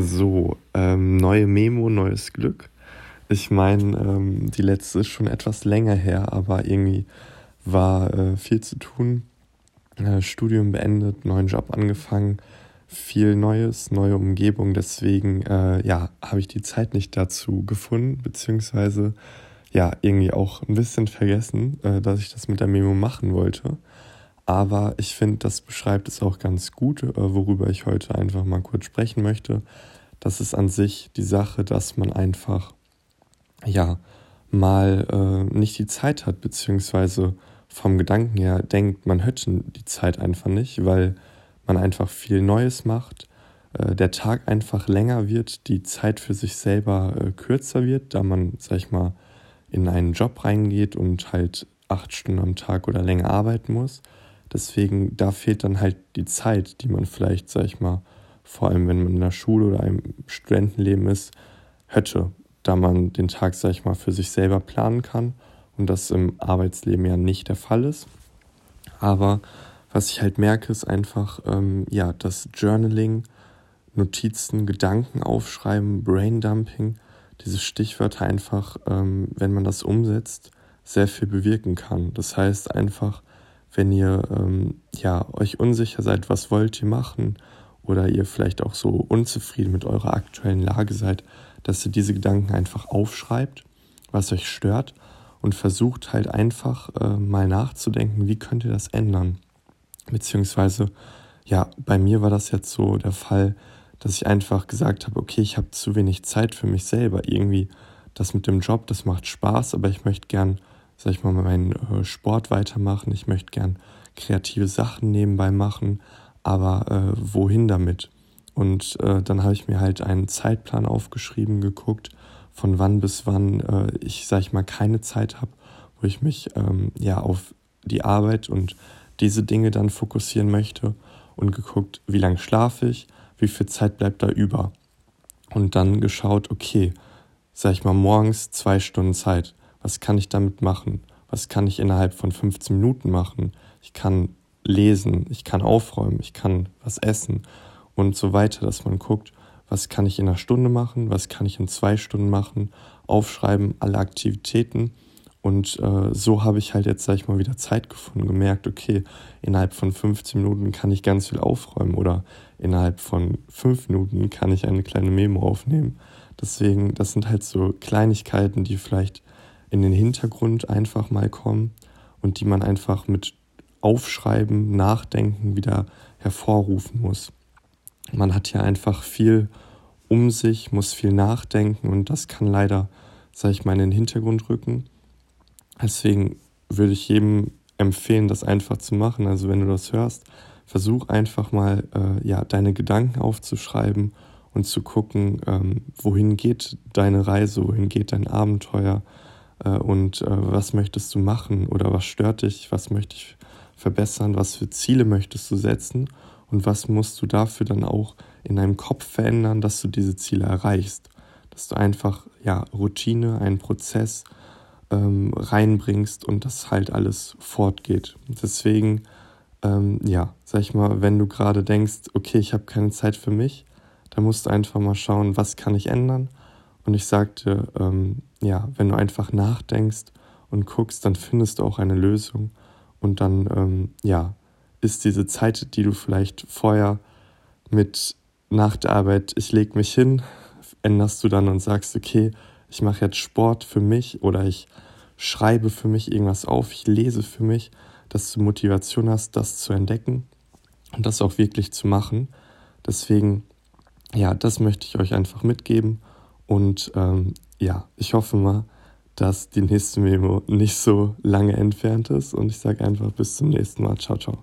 So, ähm, neue Memo, neues Glück. Ich meine, ähm, die letzte ist schon etwas länger her, aber irgendwie war äh, viel zu tun. Äh, Studium beendet, neuen Job angefangen, viel Neues, neue Umgebung. Deswegen, äh, ja, habe ich die Zeit nicht dazu gefunden, beziehungsweise ja, irgendwie auch ein bisschen vergessen, äh, dass ich das mit der Memo machen wollte. Aber ich finde, das beschreibt es auch ganz gut, äh, worüber ich heute einfach mal kurz sprechen möchte. Das ist an sich die Sache, dass man einfach, ja, mal äh, nicht die Zeit hat, beziehungsweise vom Gedanken her denkt, man hätte die Zeit einfach nicht, weil man einfach viel Neues macht, äh, der Tag einfach länger wird, die Zeit für sich selber äh, kürzer wird, da man, sag ich mal, in einen Job reingeht und halt acht Stunden am Tag oder länger arbeiten muss. Deswegen, da fehlt dann halt die Zeit, die man vielleicht, sag ich mal, vor allem wenn man in der Schule oder im Studentenleben ist, hätte, da man den Tag, sag ich mal, für sich selber planen kann und das im Arbeitsleben ja nicht der Fall ist. Aber was ich halt merke, ist einfach, ähm, ja, das Journaling, Notizen, Gedanken aufschreiben, Braindumping, diese Stichwörter einfach, ähm, wenn man das umsetzt, sehr viel bewirken kann. Das heißt einfach, wenn ihr ähm, ja, euch unsicher seid, was wollt ihr machen oder ihr vielleicht auch so unzufrieden mit eurer aktuellen Lage seid, dass ihr diese Gedanken einfach aufschreibt, was euch stört und versucht halt einfach äh, mal nachzudenken, wie könnt ihr das ändern. Beziehungsweise, ja, bei mir war das jetzt so der Fall, dass ich einfach gesagt habe, okay, ich habe zu wenig Zeit für mich selber. Irgendwie das mit dem Job, das macht Spaß, aber ich möchte gern sag ich mal, meinen äh, Sport weitermachen. Ich möchte gern kreative Sachen nebenbei machen, aber äh, wohin damit? Und äh, dann habe ich mir halt einen Zeitplan aufgeschrieben, geguckt, von wann bis wann äh, ich, sag ich mal, keine Zeit habe, wo ich mich ähm, ja auf die Arbeit und diese Dinge dann fokussieren möchte und geguckt, wie lange schlafe ich, wie viel Zeit bleibt da über. Und dann geschaut, okay, sag ich mal, morgens zwei Stunden Zeit was kann ich damit machen? Was kann ich innerhalb von 15 Minuten machen? Ich kann lesen, ich kann aufräumen, ich kann was essen und so weiter, dass man guckt, was kann ich in einer Stunde machen, was kann ich in zwei Stunden machen, aufschreiben, alle Aktivitäten. Und äh, so habe ich halt jetzt, sag ich mal, wieder Zeit gefunden, gemerkt, okay, innerhalb von 15 Minuten kann ich ganz viel aufräumen oder innerhalb von 5 Minuten kann ich eine kleine Memo aufnehmen. Deswegen, das sind halt so Kleinigkeiten, die vielleicht in den Hintergrund einfach mal kommen und die man einfach mit Aufschreiben, Nachdenken wieder hervorrufen muss. Man hat ja einfach viel um sich, muss viel nachdenken und das kann leider, sag ich mal, in den Hintergrund rücken. Deswegen würde ich jedem empfehlen, das einfach zu machen. Also wenn du das hörst, versuch einfach mal äh, ja, deine Gedanken aufzuschreiben und zu gucken, ähm, wohin geht deine Reise, wohin geht dein Abenteuer, und äh, was möchtest du machen? Oder was stört dich, was möchte ich verbessern, was für Ziele möchtest du setzen? Und was musst du dafür dann auch in deinem Kopf verändern, dass du diese Ziele erreichst. Dass du einfach ja, Routine, einen Prozess ähm, reinbringst und das halt alles fortgeht. Deswegen, ähm, ja, sag ich mal, wenn du gerade denkst, okay, ich habe keine Zeit für mich, dann musst du einfach mal schauen, was kann ich ändern und ich sagte, ähm, ja, wenn du einfach nachdenkst und guckst, dann findest du auch eine Lösung. Und dann, ähm, ja, ist diese Zeit, die du vielleicht vorher mit nach der Arbeit, ich lege mich hin, änderst du dann und sagst, okay, ich mache jetzt Sport für mich oder ich schreibe für mich irgendwas auf, ich lese für mich, dass du Motivation hast, das zu entdecken und das auch wirklich zu machen. Deswegen, ja, das möchte ich euch einfach mitgeben. Und ähm, ja, ich hoffe mal, dass die nächste Memo nicht so lange entfernt ist. Und ich sage einfach bis zum nächsten Mal. Ciao, ciao.